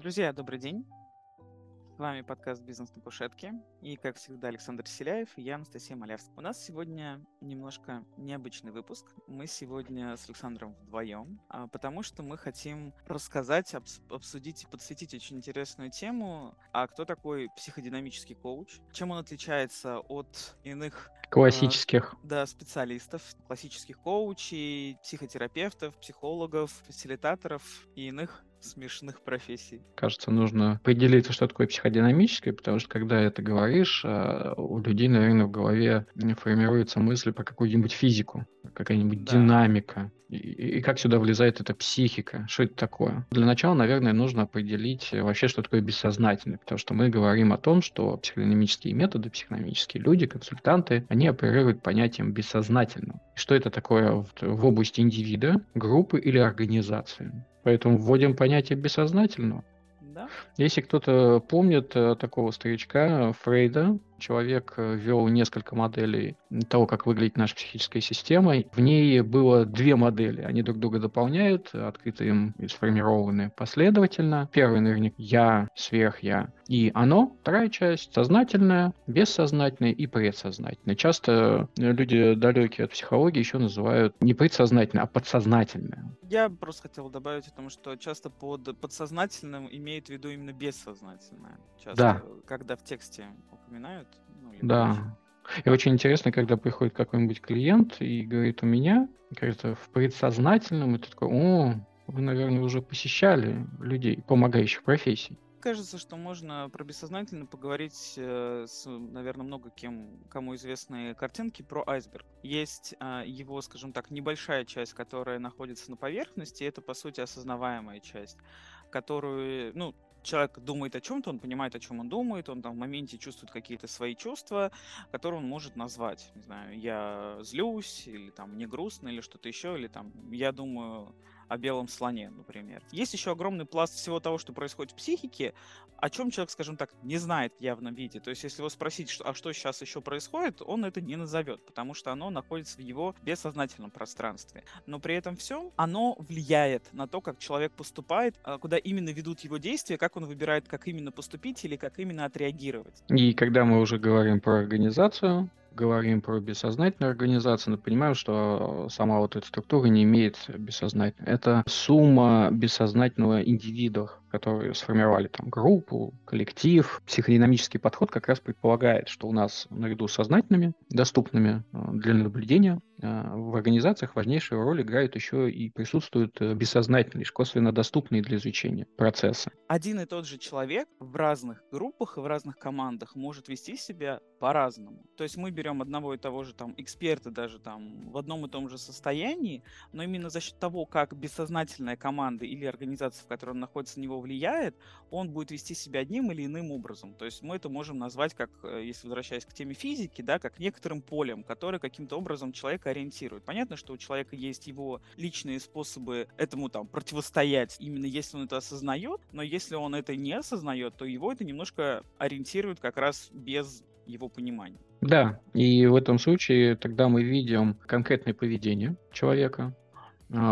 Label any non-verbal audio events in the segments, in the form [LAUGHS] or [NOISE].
Друзья, добрый день. С вами подкаст «Бизнес на кушетке». И, как всегда, Александр Селяев и я, Анастасия Малявская. У нас сегодня немножко необычный выпуск. Мы сегодня с Александром вдвоем, а, потому что мы хотим рассказать, обсудить и подсветить очень интересную тему. А кто такой психодинамический коуч? Чем он отличается от иных а, классических. Да, специалистов, классических коучей, психотерапевтов, психологов, фасилитаторов и иных смешных профессий. Кажется, нужно определиться, что такое психодинамическое, потому что когда это говоришь, а, у людей, наверное, в голове формируется мысль про какую-нибудь физику, какая-нибудь да. динамика. И, и как сюда влезает эта психика? Что это такое? Для начала, наверное, нужно определить вообще, что такое бессознательное, потому что мы говорим о том, что психодинамические методы, психодинамические люди, консультанты, они оперируют понятием бессознательного. Что это такое в, в области индивида, группы или организации? Поэтому вводим понятие бессознательного. Да. Если кто-то помнит э, такого старичка Фрейда, человек э, ввел несколько моделей того, как выглядит наша психическая система. В ней было две модели. Они друг друга дополняют, открыто им и сформированы последовательно. Первый наверняка «я», «сверх-я» и «оно». Вторая часть – сознательная, бессознательная и предсознательная. Часто люди, далекие от психологии, еще называют не предсознательное, а подсознательное. Я просто хотел добавить о том, что часто под подсознательным имеет в виду именно бессознательное. Часто, да. когда в тексте упоминают. Ну, да. И очень интересно, когда приходит какой-нибудь клиент и говорит, у меня, кажется, в предсознательном, и ты такой, о, вы, наверное, уже посещали людей, помогающих профессий. Кажется, что можно про бессознательно поговорить э, с, наверное, много кем, кому известны картинки про айсберг. Есть э, его, скажем так, небольшая часть, которая находится на поверхности, это, по сути, осознаваемая часть, которую, ну, человек думает о чем-то, он понимает, о чем он думает, он там в моменте чувствует какие-то свои чувства, которые он может назвать. Не знаю, я злюсь, или там мне грустно, или что-то еще, или там я думаю о белом слоне, например. Есть еще огромный пласт всего того, что происходит в психике, о чем человек, скажем так, не знает в явном виде. То есть, если его спросить, что, а что сейчас еще происходит, он это не назовет, потому что оно находится в его бессознательном пространстве. Но при этом всем оно влияет на то, как человек поступает, а куда именно ведут его действия, как он выбирает, как именно поступить или как именно отреагировать. И когда мы уже говорим про организацию, говорим про бессознательную организацию, но понимаем, что сама вот эта структура не имеет бессознательного. Это сумма бессознательного индивидов, которые сформировали там группу, коллектив. Психодинамический подход как раз предполагает, что у нас наряду с сознательными, доступными э, для наблюдения, в организациях важнейшую роль играют еще и присутствуют э, бессознательные, лишь косвенно доступные для изучения процессы. Один и тот же человек в разных группах и в разных командах может вести себя по-разному. То есть мы берем одного и того же там эксперта даже там в одном и том же состоянии, но именно за счет того, как бессознательная команда или организация, в которой он находится, на него влияет, он будет вести себя одним или иным образом. То есть мы это можем назвать, как, э, если возвращаясь к теме физики, да, как некоторым полем, которое каким-то образом человека ориентирует. Понятно, что у человека есть его личные способы этому там противостоять, именно если он это осознает, но если он это не осознает, то его это немножко ориентирует как раз без его понимания. Да, и в этом случае тогда мы видим конкретное поведение человека,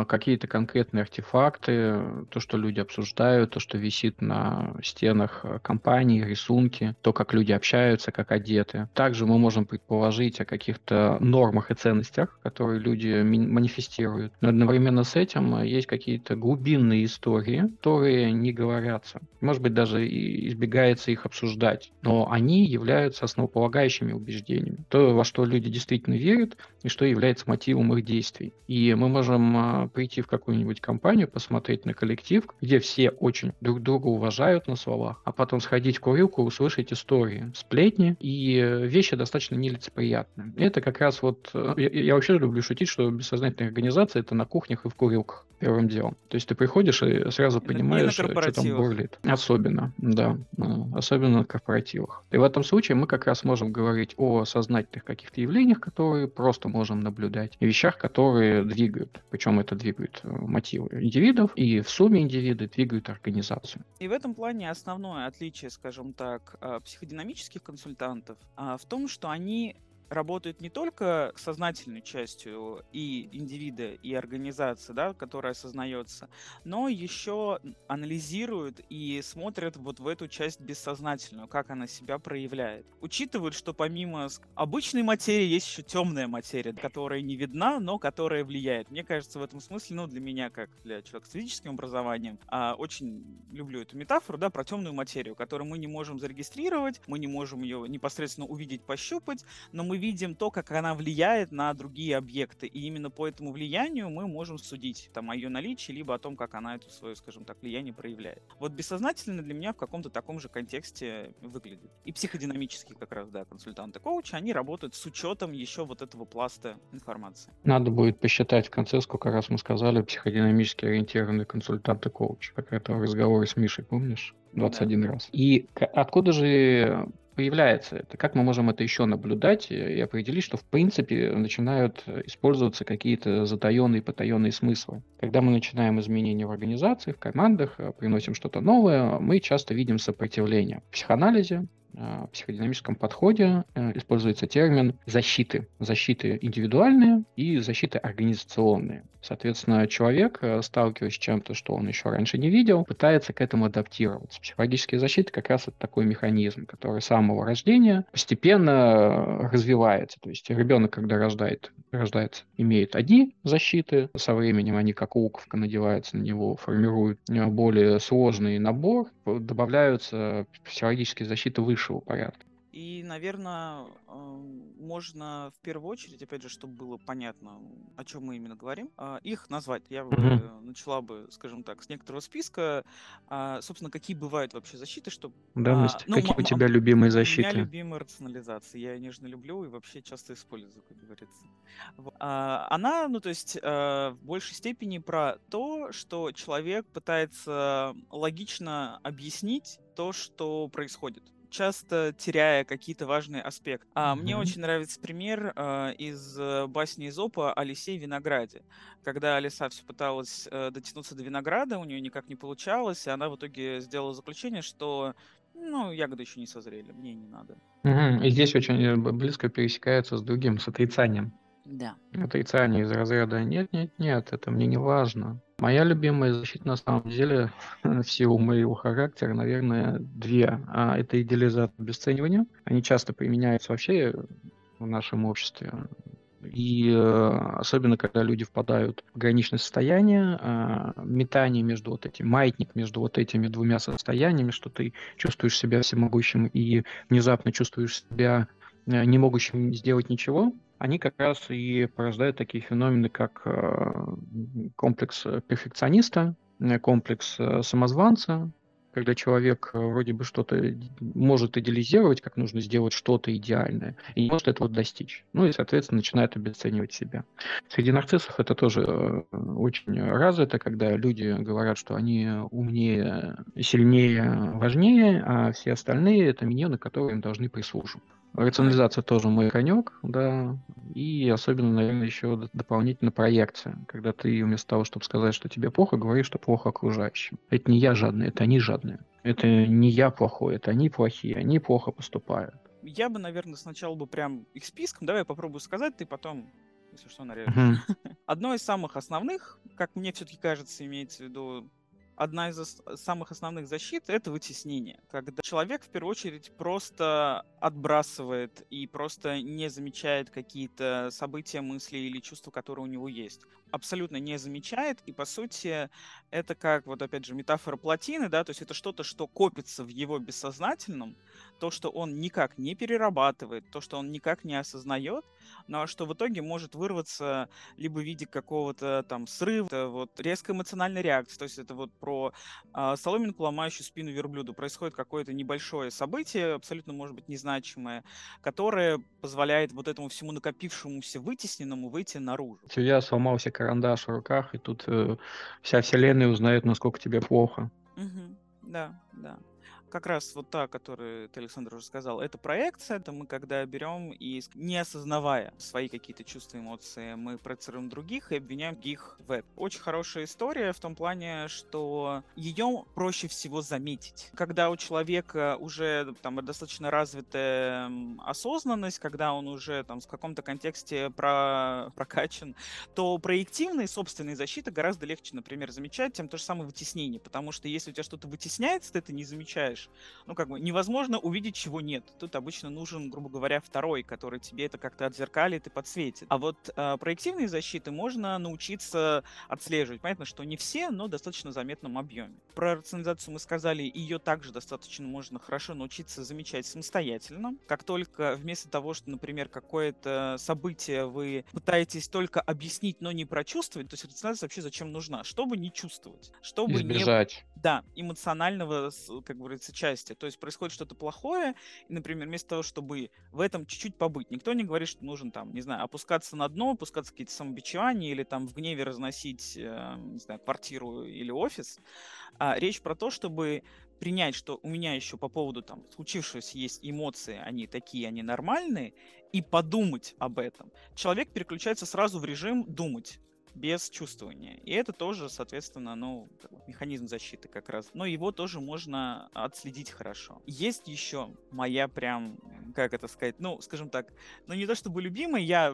какие-то конкретные артефакты, то, что люди обсуждают, то, что висит на стенах э, компании, рисунки, то, как люди общаются, как одеты. Также мы можем предположить о каких-то нормах и ценностях, которые люди манифестируют. Но одновременно с этим э, есть какие-то глубинные истории, которые не говорятся. Может быть, даже избегается их обсуждать. Но они являются основополагающими убеждениями. То, во что люди действительно верят, и что является мотивом их действий. И мы можем э, прийти в какую-нибудь компанию, посмотреть на коллектив, где все очень друг друга уважают на словах, а потом сходить в курилку, услышать истории, сплетни и э, вещи достаточно нелицеприятные. Это как раз вот... Э, я, я вообще люблю шутить, что бессознательная организация — это на кухнях и в курилках первым делом. То есть ты приходишь и сразу понимаешь, что там бурлит. Особенно, да. Э, особенно на корпоративах. И в этом случае мы как раз можем говорить о сознательных каких-то явлениях, которые просто можем наблюдать, и вещах, которые двигают. Причем это двигает э, мотивы индивидов, и в сумме индивиды двигают организацию. И в этом плане основное отличие, скажем так, э, психодинамических консультантов а, в том, что они работают не только сознательной частью и индивида, и организации, да, которая осознается, но еще анализируют и смотрят вот в эту часть бессознательную, как она себя проявляет. Учитывают, что помимо обычной материи есть еще темная материя, которая не видна, но которая влияет. Мне кажется, в этом смысле, ну, для меня, как для человека с физическим образованием, а, очень люблю эту метафору, да, про темную материю, которую мы не можем зарегистрировать, мы не можем ее непосредственно увидеть, пощупать, но мы видим то, как она влияет на другие объекты, и именно по этому влиянию мы можем судить там, о ее наличии, либо о том, как она это свое, скажем так, влияние проявляет. Вот бессознательно для меня в каком-то таком же контексте выглядит. И психодинамические как раз, да, консультанты-коучи, они работают с учетом еще вот этого пласта информации. Надо будет посчитать в конце, сколько раз мы сказали психодинамически ориентированные консультанты-коучи, как это в разговоре с Мишей, помнишь? 21 да. раз. И откуда же появляется это? Как мы можем это еще наблюдать и определить, что в принципе начинают использоваться какие-то затаенные, потаенные смыслы? Когда мы начинаем изменения в организации, в командах, приносим что-то новое, мы часто видим сопротивление. В психоанализе а, психодинамическом подходе э, используется термин защиты. Защиты индивидуальные и защиты организационные. Соответственно, человек, э, сталкиваясь с чем-то, что он еще раньше не видел, пытается к этому адаптироваться. Психологические защиты как раз это такой механизм, который с самого рождения постепенно э, развивается. То есть ребенок, когда рождает, рождается, имеет одни защиты, со временем они как луковка надеваются на него, формируют более сложный набор, добавляются психологические защиты выше высшего порядка. И, наверное, можно в первую очередь, опять же, чтобы было понятно, о чем мы именно говорим, а, их назвать. Я бы mm-hmm. начала бы, скажем так, с некоторого списка. А, собственно, какие бывают вообще защиты, чтобы... Да, Настя, ну, какие у тебя любимые защиты? У меня любимая рационализация. Я ее нежно люблю и вообще часто использую, как говорится. Она, ну, то есть, в большей степени про то, что человек пытается логично объяснить то, что происходит часто теряя какие-то важные аспекты. А mm-hmm. мне очень нравится пример э, из басни Изопа о лисе и винограде. Когда Алиса все пыталась э, дотянуться до винограда, у нее никак не получалось, и она в итоге сделала заключение, что ну, ягоды еще не созрели, мне не надо. Угу. И здесь очень э, близко пересекается с другим, с отрицанием. Да. Отрицание из разряда «нет, нет, нет, это мне не важно». Моя любимая защита, на самом деле, [LAUGHS] в силу моего характера, наверное, две. А, это идеализация обесценивания. Они часто применяются вообще в нашем обществе. И э, особенно, когда люди впадают в граничное состояние, э, метание между вот этим, маятник между вот этими двумя состояниями, что ты чувствуешь себя всемогущим и внезапно чувствуешь себя э, не могущим сделать ничего, они как раз и порождают такие феномены, как э, комплекс перфекциониста, э, комплекс э, самозванца, когда человек вроде бы что-то может идеализировать, как нужно сделать что-то идеальное, и не может этого достичь. Ну и, соответственно, начинает обесценивать себя. Среди нарциссов это тоже очень развито, когда люди говорят, что они умнее, сильнее, важнее, а все остальные — это миньоны, которые им должны прислуживать. Рационализация тоже мой конек, да. И особенно, наверное, еще дополнительно проекция. Когда ты вместо того, чтобы сказать, что тебе плохо, говоришь, что плохо окружающим. Это не я жадный, это они жадные. Это не я плохой, это они плохие, они плохо поступают. Я бы, наверное, сначала бы прям их списком, давай я попробую сказать, ты потом, если что, нарежешь. [LAUGHS] Одно из самых основных, как мне все-таки кажется, имеется в виду одна из самых основных защит — это вытеснение. Когда человек, в первую очередь, просто отбрасывает и просто не замечает какие-то события, мысли или чувства, которые у него есть. Абсолютно не замечает, и, по сути, это как, вот опять же, метафора плотины, да, то есть это что-то, что копится в его бессознательном, то, что он никак не перерабатывает, то, что он никак не осознает, но что в итоге может вырваться либо в виде какого-то там срыва, вот резкой эмоциональной реакции, то есть это вот про э, соломинку, ломающую спину верблюду. Происходит какое-то небольшое событие, абсолютно, может быть, незначимое, которое позволяет вот этому всему накопившемуся вытесненному выйти наружу. Я сломался карандаш в руках, и тут э, вся вселенная узнает, насколько тебе плохо. Угу. Да, да. Как раз вот та, которую ты, Александр, уже сказал, это проекция, это мы когда берем и, не осознавая свои какие-то чувства, эмоции, мы проецируем других и обвиняем их в этом. Очень хорошая история в том плане, что ее проще всего заметить. Когда у человека уже там достаточно развитая осознанность, когда он уже там в каком-то контексте про... [LAUGHS] прокачан, то проективные собственные защиты гораздо легче, например, замечать, чем то же самое вытеснение, потому что если у тебя что-то вытесняется, ты это не замечаешь, знаешь, ну, как бы невозможно увидеть, чего нет. Тут обычно нужен, грубо говоря, второй, который тебе это как-то отзеркалит и подсветит. А вот э, проективные защиты можно научиться отслеживать. Понятно, что не все, но достаточно заметном объеме. Про рационализацию мы сказали, ее также достаточно можно хорошо научиться замечать самостоятельно. Как только вместо того, что, например, какое-то событие вы пытаетесь только объяснить, но не прочувствовать, то есть рационализация вообще зачем нужна? Чтобы не чувствовать. Чтобы Избежать. не... Да, эмоционального, как говорится, является частью. То есть происходит что-то плохое, и, например, вместо того, чтобы в этом чуть-чуть побыть, никто не говорит, что нужен там, не знаю, опускаться на дно, опускаться какие-то самобичевания или там в гневе разносить, э, не знаю, квартиру или офис. А речь про то, чтобы принять, что у меня еще по поводу там случившегося есть эмоции, они такие, они нормальные, и подумать об этом. Человек переключается сразу в режим думать без чувствования. И это тоже, соответственно, ну, механизм защиты как раз. Но его тоже можно отследить хорошо. Есть еще моя прям, как это сказать, ну, скажем так, ну не то чтобы любимая, я,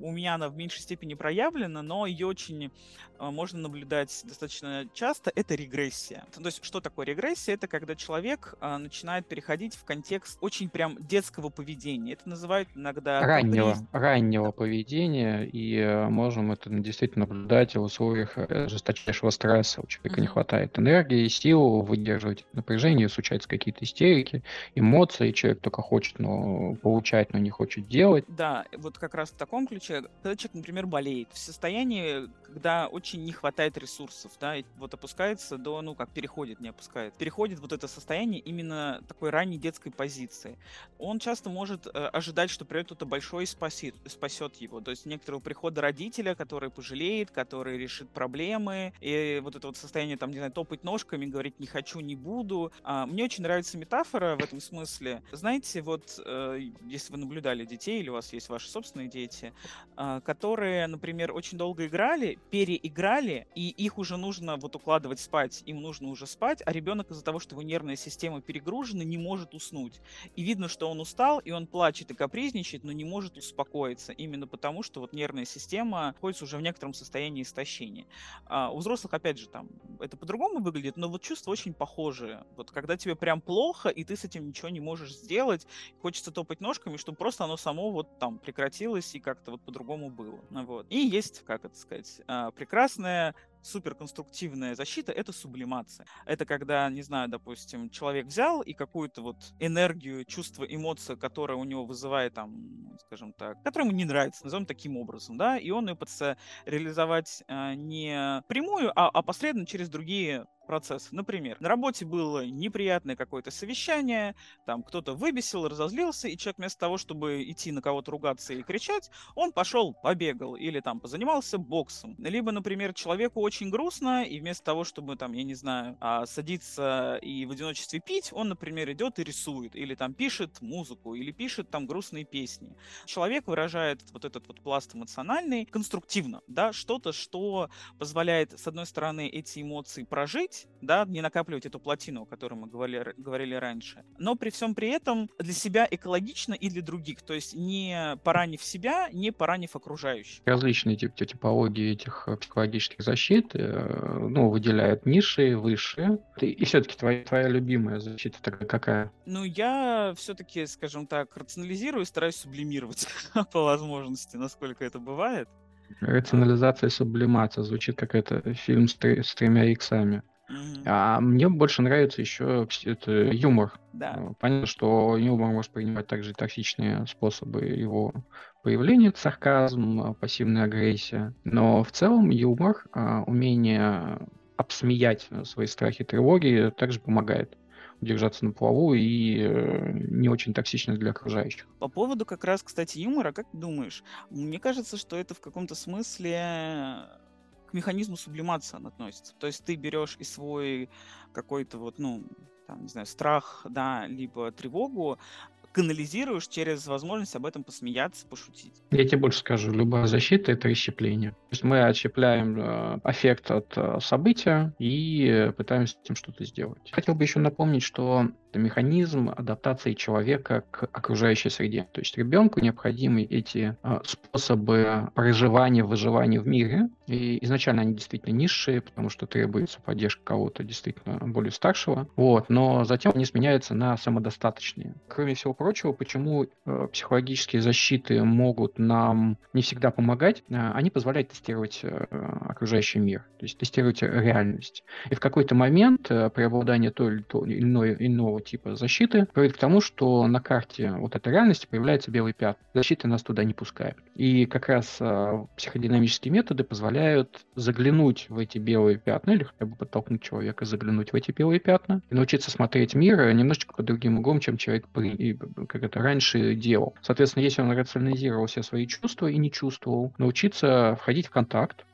у меня она в меньшей степени проявлена, но ее очень а, можно наблюдать достаточно часто, это регрессия. То есть, что такое регрессия? Это когда человек а, начинает переходить в контекст очень прям детского поведения. Это называют иногда... Раннего, каприз... раннего поведения, и э, можем это действительно наблюдать в условиях э, жесточайшего стресса. У человека не хватает энергии, сил выдерживать напряжение, случаются какие-то истерики, эмоции, человек только хочет но получать, но не хочет делать. Да, вот как раз в таком ключе, когда человек, например, болеет, в состоянии, когда очень не хватает ресурсов, да, вот опускается до, ну, как переходит, не опускает, переходит вот это состояние именно такой ранней детской позиции. Он часто может э, ожидать, что придет кто-то большой и спасет, спасет его. То есть некоторого прихода родителя, который пожалеет, который решит проблемы, и вот это вот состояние, там, не знаю, топать ножками, говорить не хочу, не буду. А, мне очень нравится метафора в этом смысле. Знаете, вот э, если вы наблюдали детей, или у вас есть ваши собственные дети, э, которые, например, очень долго играли, переиграли, и их уже нужно вот укладывать спать, им нужно уже спать, а ребенок из-за того, что его нервная система перегружена, не может уснуть. И видно, что он устал, и он плачет и капризничает, но не может успокоиться, именно потому, что вот нервная система находится уже в некотором состоянии истощения. А у взрослых, опять же, там это по-другому выглядит, но вот чувства очень похожие. Вот когда тебе прям плохо, и ты с этим ничего не можешь сделать, хочется топать ножками, чтобы просто оно само вот там прекратилось и как-то вот по-другому было. Вот. И есть, как это сказать, а, прекрасная суперконструктивная защита — это сублимация. Это когда, не знаю, допустим, человек взял и какую-то вот энергию, чувство, эмоцию, которая у него вызывает там, скажем так, которая ему не нравится, назовем таким образом, да, и он ее пытается реализовать э, не прямую, а опосредованно через другие процесс. Например, на работе было неприятное какое-то совещание, там кто-то выбесил, разозлился, и человек вместо того, чтобы идти на кого-то ругаться или кричать, он пошел, побегал или там позанимался боксом. Либо, например, человеку очень грустно, и вместо того, чтобы там, я не знаю, а, садиться и в одиночестве пить, он, например, идет и рисует, или там пишет музыку, или пишет там грустные песни. Человек выражает вот этот вот пласт эмоциональный конструктивно, да, что-то, что позволяет, с одной стороны, эти эмоции прожить, жить, да, не накапливать эту плотину, о которой мы говорили, говорили раньше, но при всем при этом для себя экологично и для других, то есть не поранив себя, не поранив окружающих. Различные тип типологии этих э, психологических защит, э, ну, выделяют низшие, высшие. И все-таки твоя, твоя любимая защита такая какая? Ну, я все-таки, скажем так, рационализирую и стараюсь сублимировать [LAUGHS] по возможности, насколько это бывает. Рационализация и сублимация. Звучит как это фильм с, с тремя иксами. А мне больше нравится еще это юмор. Да. А, понятно, что юмор может принимать также токсичные способы его появления, сарказм, а, пассивная агрессия. Но в целом юмор, а, умение обсмеять свои страхи и тревоги также помогает удержаться на плаву и э, не очень токсично для окружающих. По поводу как раз, кстати, юмора, как ты думаешь? Мне кажется, что это в каком-то смысле механизму сублимации он относится. То есть ты берешь и свой какой-то вот, ну, там, не знаю, страх, да, либо тревогу, канализируешь через возможность об этом посмеяться, пошутить. Я тебе больше скажу, любая защита — это расщепление. То есть мы отщепляем э, эффект от э, события и пытаемся с этим что-то сделать. Хотел бы еще напомнить, что это механизм адаптации человека к окружающей среде. То есть ребенку необходимы эти э, способы проживания, выживания в мире. И изначально они действительно низшие, потому что требуется поддержка кого-то действительно более старшего. Вот. Но затем они сменяются на самодостаточные. Кроме всего прочего, почему э, психологические защиты могут нам не всегда помогать, э, они позволяют тестировать э, окружающий мир, то есть тестировать реальность. И в какой-то момент преобладание той или иной, иного типа защиты приводит к тому, что на карте вот этой реальности появляется белый пятна. Защита нас туда не пускает. И как раз э, психодинамические методы позволяют заглянуть в эти белые пятна или хотя бы подтолкнуть человека заглянуть в эти белые пятна и научиться смотреть мир немножечко под другим углом, чем человек при, как это раньше делал. Соответственно, если он рационализировал все свои чувства и не чувствовал, научиться входить в контакт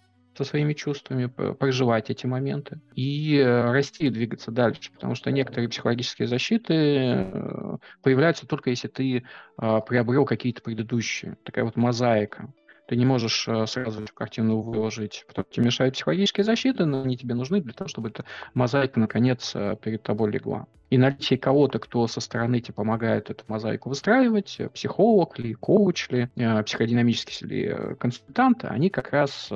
со своими чувствами, проживать эти моменты и э, расти и двигаться дальше. Потому что некоторые психологические защиты э, появляются только если ты а, приобрел какие-то предыдущие. Такая вот мозаика. Ты не можешь э, сразу картину выложить, потому что тебе мешают психологические защиты, но они тебе нужны для того, чтобы эта мозаика наконец э, перед тобой легла. И наличие кого-то, кто со стороны тебе помогает эту мозаику выстраивать, э, психолог ли, коуч ли, психодинамический ли консультант, они как раз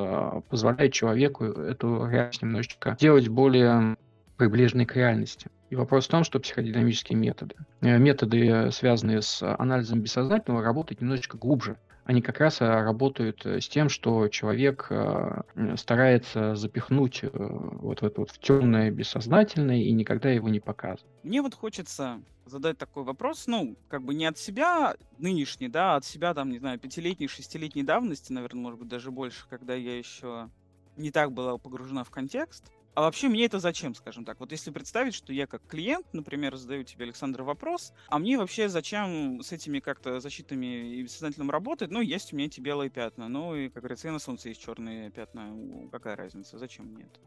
позволяют человеку эту реальность немножечко делать более приближенной к реальности. И вопрос в том, что психодинамические методы, методы, связанные с анализом бессознательного, работают немножечко глубже они как раз э, работают э, с тем, что человек э, старается запихнуть вот в это вот в темное бессознательное и никогда его не показывает. Мне вот хочется задать такой вопрос, ну, как бы не от себя нынешней, да, а от себя, там, не знаю, пятилетней, шестилетней давности, наверное, может быть, даже больше, когда я еще не так была погружена в контекст. А вообще мне это зачем, скажем так? Вот если представить, что я как клиент, например, задаю тебе, Александр, вопрос, а мне вообще зачем с этими как-то защитами и бессознательным работать? Ну, есть у меня эти белые пятна, ну и, как говорится, и на солнце есть черные пятна. Какая разница? Зачем мне это?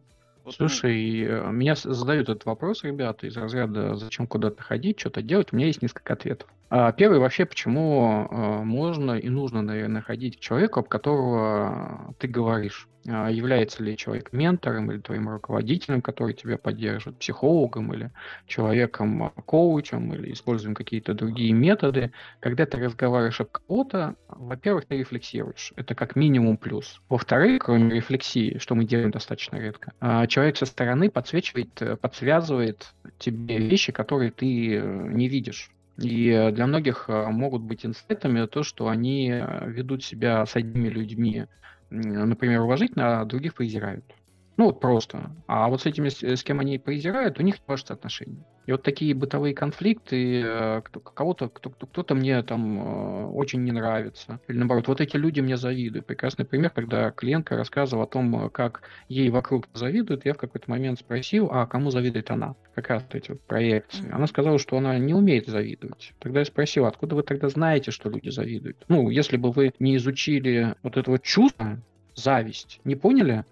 Вот, ну Слушай, ну... меня задают этот вопрос, ребята, из разряда «Зачем куда-то ходить, что-то делать?» У меня есть несколько ответов. А первый вообще, почему а, можно и нужно, наверное, ходить к человеку, об которого ты говоришь. А, является ли человек ментором или твоим руководителем, который тебя поддерживает, психологом или человеком-коучем, или используем какие-то другие методы. Когда ты разговариваешь об кого-то, во-первых, ты рефлексируешь. Это как минимум плюс. Во-вторых, кроме рефлексии, что мы делаем достаточно редко, человек со стороны подсвечивает, подсвязывает тебе вещи, которые ты э, не видишь. И для многих э, могут быть инсайтами то, что они ведут себя с одними людьми например, уважительно, а других презирают. Ну, вот просто. А вот с этими, с кем они презирают, у них не отношения. И вот такие бытовые конфликты, э, кого-то, кто-то мне там э, очень не нравится. Или наоборот, вот эти люди мне завидуют. Прекрасный пример, когда клиентка рассказывала о том, как ей вокруг завидуют. Я в какой-то момент спросил, а кому завидует она? Как раз эти вот проекции. Она сказала, что она не умеет завидовать. Тогда я спросил, откуда вы тогда знаете, что люди завидуют? Ну, если бы вы не изучили вот это вот чувство, зависть, не поняли,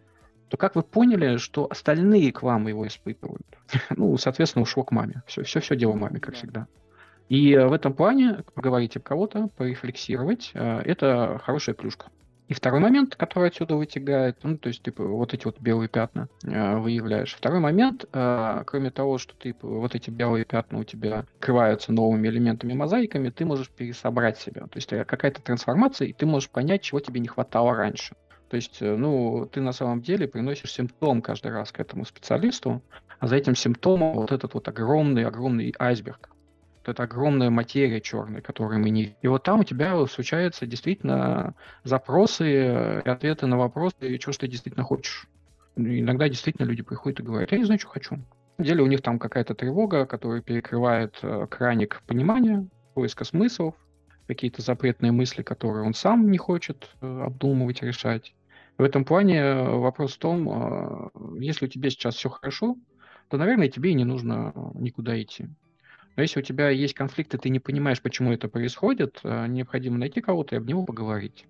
то как вы поняли, что остальные к вам его испытывают? [LAUGHS] ну, соответственно, ушло к маме. Все, все, все дело маме, как всегда. И э, в этом плане поговорить об кого-то, порефлексировать, э, это хорошая плюшка. И второй момент, который отсюда вытягает, ну, то есть, типа, вот эти вот белые пятна э, выявляешь. Второй момент, э, кроме того, что ты, вот эти белые пятна у тебя крываются новыми элементами, мозаиками, ты можешь пересобрать себя. То есть, какая-то трансформация, и ты можешь понять, чего тебе не хватало раньше. То есть, э, ну, ты на самом деле приносишь симптом каждый раз к этому специалисту, а за этим симптомом вот этот вот огромный-огромный айсберг. Вот это огромная материя черная, которую мы не... И вот там у тебя случаются действительно запросы и ответы на вопросы, что ты действительно хочешь. Иногда действительно люди приходят и говорят, я не знаю, что хочу. На деле у них там какая-то тревога, которая перекрывает э, краник понимания, поиска смыслов, какие-то запретные мысли, которые он сам не хочет э, обдумывать, решать. В этом плане э, вопрос в том, э, если у тебя сейчас все хорошо, то, наверное, тебе и не нужно никуда идти. Но если у тебя есть конфликты, ты не понимаешь, почему это происходит, необходимо найти кого-то и об него поговорить.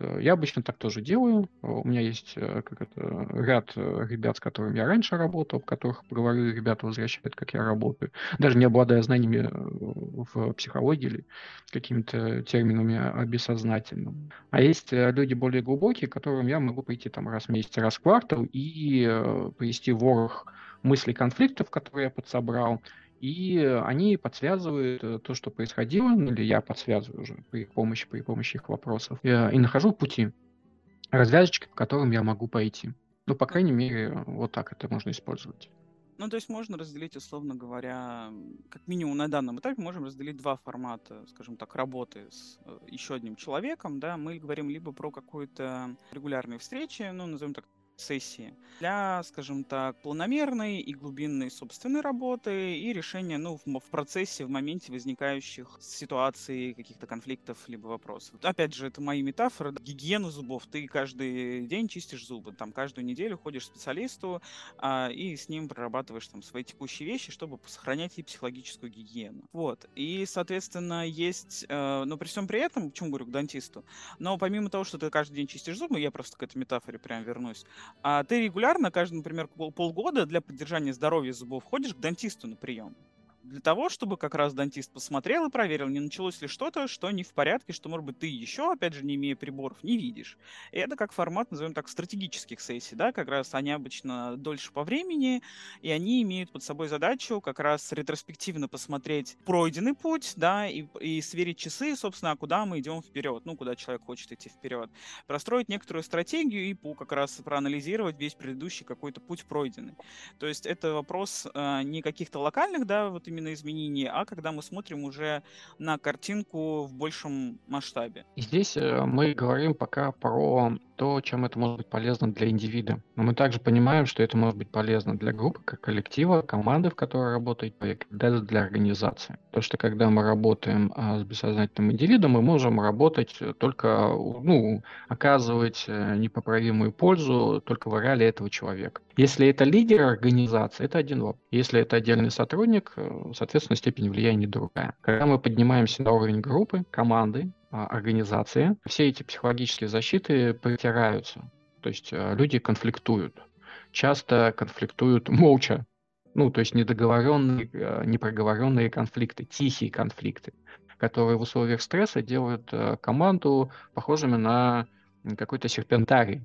Э, я обычно так тоже делаю. У меня есть э, как это, ряд э, ребят, с которыми я раньше работал, которых говорю, ребята возвращают, как я работаю. Даже не обладая знаниями в психологии или какими-то терминами бессознательным. А есть люди более глубокие, к которым я могу пойти там раз в месяц, раз в квартал и привести ворох мыслей конфликтов, которые я подсобрал, и они подсвязывают э, то, что происходило, ну, или я подсвязываю уже при помощи, при помощи их вопросов, и, и нахожу пути, развязочки, по которым я могу пойти. Ну, по крайней мере, вот так это можно использовать. Ну, то есть можно разделить, условно говоря, как минимум на данном этапе можем разделить два формата, скажем так, работы с э, еще одним человеком, да, мы говорим либо про какую-то регулярные встречи, ну, назовем так, сессии для, скажем так, планомерной и глубинной собственной работы и решения, ну, в, в процессе, в моменте возникающих ситуаций, каких-то конфликтов либо вопросов. Опять же, это мои метафоры. Гигиену зубов. Ты каждый день чистишь зубы. Там каждую неделю ходишь к специалисту а, и с ним прорабатываешь там свои текущие вещи, чтобы сохранять и психологическую гигиену. Вот. И, соответственно, есть, э, но при всем при этом, почему говорю, к дантисту, но помимо того, что ты каждый день чистишь зубы, я просто к этой метафоре прям вернусь, а ты регулярно, каждый, например, полгода для поддержания здоровья зубов ходишь к дантисту на прием для того, чтобы как раз дантист посмотрел и проверил, не началось ли что-то, что не в порядке, что, может быть, ты еще, опять же, не имея приборов, не видишь. И это как формат, назовем так, стратегических сессий, да, как раз они обычно дольше по времени, и они имеют под собой задачу как раз ретроспективно посмотреть пройденный путь, да, и, и сверить часы, собственно, а куда мы идем вперед, ну, куда человек хочет идти вперед. Простроить некоторую стратегию и по, как раз проанализировать весь предыдущий какой-то путь пройденный. То есть это вопрос э, не каких-то локальных, да, вот именно изменений, а когда мы смотрим уже на картинку в большем масштабе. Здесь э, мы говорим пока про то, чем это может быть полезно для индивида. Но мы также понимаем, что это может быть полезно для группы, как коллектива, команды, в которой работает человек, даже для организации. То, что когда мы работаем а, с бессознательным индивидом, мы можем работать только, ну, оказывать э, непоправимую пользу только в реале этого человека. Если это лидер организации, это один вопрос. Если это отдельный сотрудник, э, соответственно, степень влияния другая. Когда мы поднимаемся на уровень группы, команды, а, организации, все эти психологические защиты притираются. То есть э, люди конфликтуют. Часто конфликтуют [LAUGHS] молча. Ну, то есть недоговоренные, э, непроговоренные конфликты, тихие конфликты, которые в условиях стресса делают команду похожими на какой-то серпентарий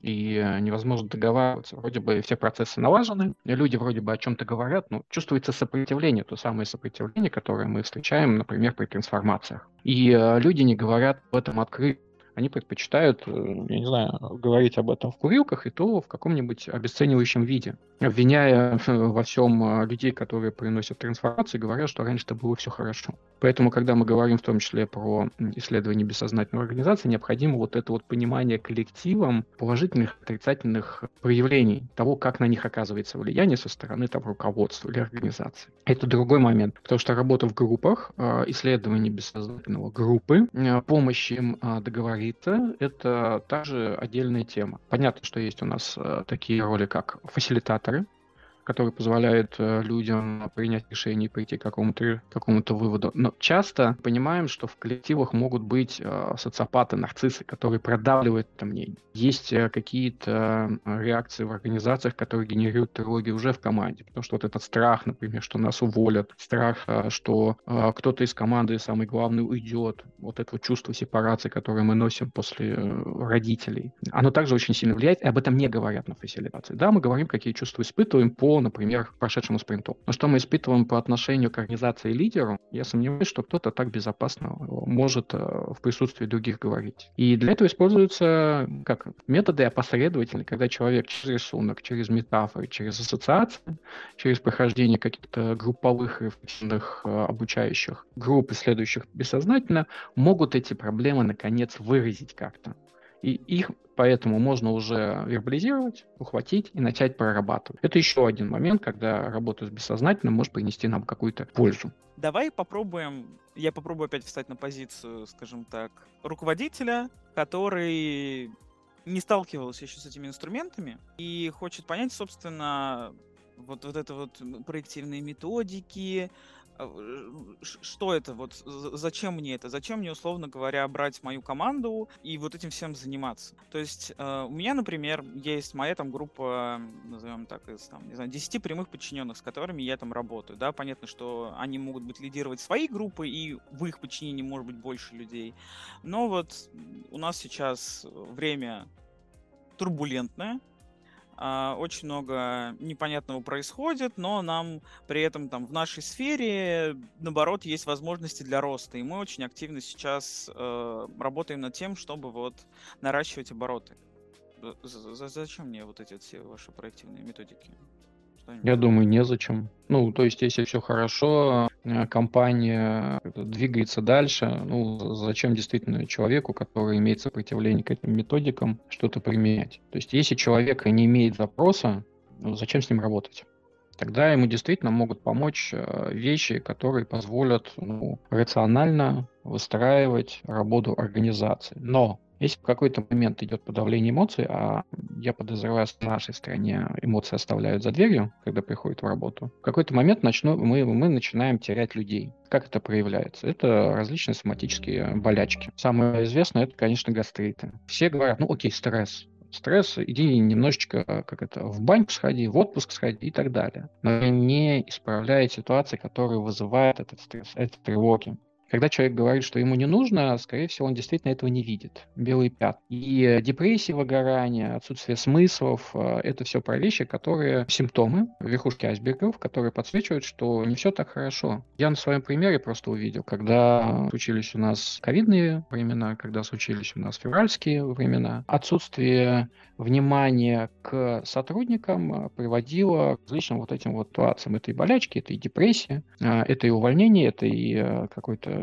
и э, невозможно договариваться. Вроде бы все процессы налажены, люди вроде бы о чем-то говорят, но чувствуется сопротивление, то самое сопротивление, которое мы встречаем, например, при трансформациях. И э, люди не говорят об этом открыто они предпочитают, э, я не знаю, говорить об этом в курилках и то в каком-нибудь обесценивающем виде, обвиняя [LAUGHS] во всем людей, которые приносят трансформации, говоря, что раньше-то было все хорошо. Поэтому, когда мы говорим в том числе про исследование бессознательной организации, необходимо вот это вот понимание коллективом положительных, отрицательных проявлений того, как на них оказывается влияние со стороны там, руководства или организации. Это другой момент, потому что работа в группах, а, исследование бессознательного группы, а, помощь им а, договориться, это также отдельная тема. Понятно, что есть у нас такие роли, как фасилитаторы, который позволяет э, людям принять решение и прийти к какому-то какому выводу. Но часто понимаем, что в коллективах могут быть э, социопаты, нарциссы, которые продавливают это мнение. Есть э, какие-то реакции в организациях, которые генерируют тревоги уже в команде. Потому что вот этот страх, например, что нас уволят, страх, что кто-то из команды, самый главный, уйдет, вот это вот чувство сепарации, которое мы носим после родителей, оно также очень сильно влияет, и об этом не говорят на фасилитации. Да, мы говорим, какие чувства испытываем по например, прошедшему спринту. Но что мы испытываем по отношению к организации и лидеру, я сомневаюсь, что кто-то так безопасно может э, в присутствии других говорить. И для этого используются как методы опосредовательные, когда человек через рисунок, через метафоры, через ассоциации, через прохождение каких-то групповых рефлексивных э, обучающих групп, исследующих бессознательно, могут эти проблемы наконец выразить как-то. И их поэтому можно уже вербализировать, ухватить и начать прорабатывать. Это еще один момент, когда работа с бессознательным может принести нам какую-то пользу. Давай попробуем, я попробую опять встать на позицию, скажем так, руководителя, который не сталкивался еще с этими инструментами и хочет понять, собственно, вот, вот это вот проективные методики, что это, вот зачем мне это, зачем мне, условно говоря, брать мою команду и вот этим всем заниматься. То есть э, у меня, например, есть моя там группа, назовем так, из там, не знаю, 10 прямых подчиненных, с которыми я там работаю, да, понятно, что они могут быть лидировать свои группы, и в их подчинении может быть больше людей, но вот у нас сейчас время турбулентное, а, очень много непонятного происходит, но нам при этом там в нашей сфере, наоборот, есть возможности для роста. И мы очень активно сейчас э, работаем над тем, чтобы вот наращивать обороты. Зачем мне вот эти все ваши проективные методики? Я думаю, незачем. Ну, то есть, если все хорошо, э, компания двигается дальше, ну, зачем действительно человеку, который имеет сопротивление к этим методикам, что-то применять? То есть, если человек не имеет запроса, ну, зачем с ним работать? Тогда ему действительно могут помочь э, вещи, которые позволят ну, рационально выстраивать работу организации. Но если в какой-то момент идет подавление эмоций, а я подозреваю, что в нашей стране эмоции оставляют за дверью, когда приходят в работу, в какой-то момент начну, мы, мы начинаем терять людей. Как это проявляется? Это различные соматические болячки. Самое известное это, конечно, гастриты. Все говорят, ну окей, стресс стресс, иди немножечко, как это, в баньку сходи, в отпуск сходи и так далее. Но не исправляет ситуации, которые вызывают этот стресс, эти тревоги. Когда человек говорит, что ему не нужно, скорее всего, он действительно этого не видит. Белый пят. И депрессия, выгорание, отсутствие смыслов э, – это все про вещи, которые симптомы, верхушки айсбергов, которые подсвечивают, что не все так хорошо. Я на своем примере просто увидел, когда случились у нас ковидные времена, когда случились у нас февральские времена, отсутствие внимания к сотрудникам э, приводило к различным вот этим вот ситуациям. Это и болячки, это и депрессия, э, это и увольнение, это и какой-то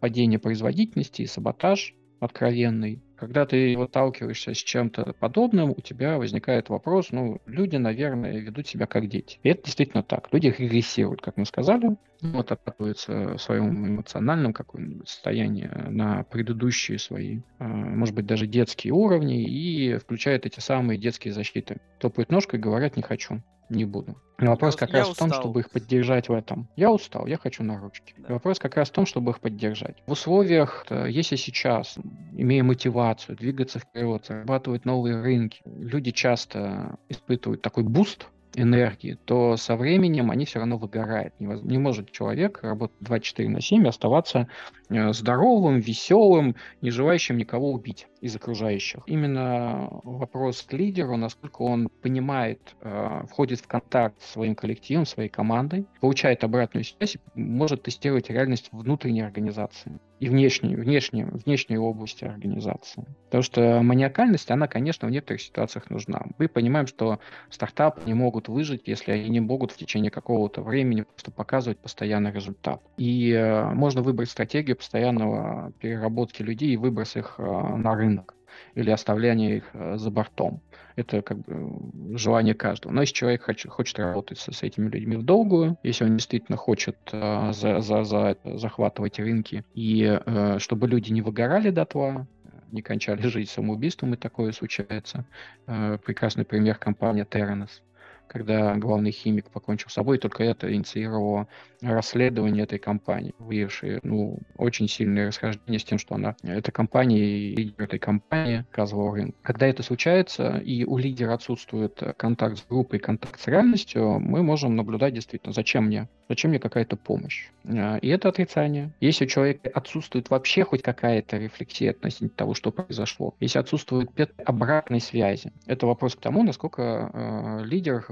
падение производительности и саботаж откровенный. Когда ты вот сталкиваешься с чем-то подобным, у тебя возникает вопрос, ну, люди, наверное, ведут себя как дети. И это действительно так. Люди регрессируют, как мы сказали, вот откатываются в своем эмоциональном каком-нибудь состоянии на предыдущие свои, а, может быть, даже детские уровни и включают эти самые детские защиты. Топают ножкой говорят «не хочу» не буду. Но вопрос как я раз устал. в том, чтобы их поддержать в этом. Я устал, я хочу на ручки. Да. вопрос как раз в том, чтобы их поддержать. В условиях, если сейчас, имея мотивацию, двигаться вперед, зарабатывать новые рынки, люди часто испытывают такой буст, энергии, то со временем они все равно выгорают. Не, может человек работать 24 на 7 и оставаться э, здоровым, веселым, не желающим никого убить из окружающих. Именно вопрос к лидеру, насколько он понимает, э, входит в контакт с своим коллективом, своей командой, получает обратную связь может тестировать реальность внутренней организации и внешней, внешней, внешней области организации. Потому что маниакальность, она, конечно, в некоторых ситуациях нужна. Мы понимаем, что стартапы не могут выжить, если они не могут в течение какого-то времени просто показывать постоянный результат. И э, можно выбрать стратегию постоянного переработки людей и выброс их э, на рынок или оставление их э, за бортом. Это как бы желание каждого. Но если человек хочет, хочет работать с, с этими людьми в долгую, если он действительно хочет э, за, за, за захватывать рынки, и э, чтобы люди не выгорали до дотла, не кончали [LAUGHS] жизнь самоубийством, и такое случается. Э, прекрасный пример компания Terranos когда главный химик покончил с собой, только это инициировало расследование этой компании, выявившее ну, очень сильное расхождение с тем, что она, эта компания и лидер этой компании оказывал рынок. Когда это случается, и у лидера отсутствует контакт с группой, контакт с реальностью, мы можем наблюдать действительно, зачем мне, зачем мне какая-то помощь. А, и это отрицание. Если у человека отсутствует вообще хоть какая-то рефлексия относительно того, что произошло, если отсутствует обратной связи, это вопрос к тому, насколько э, лидер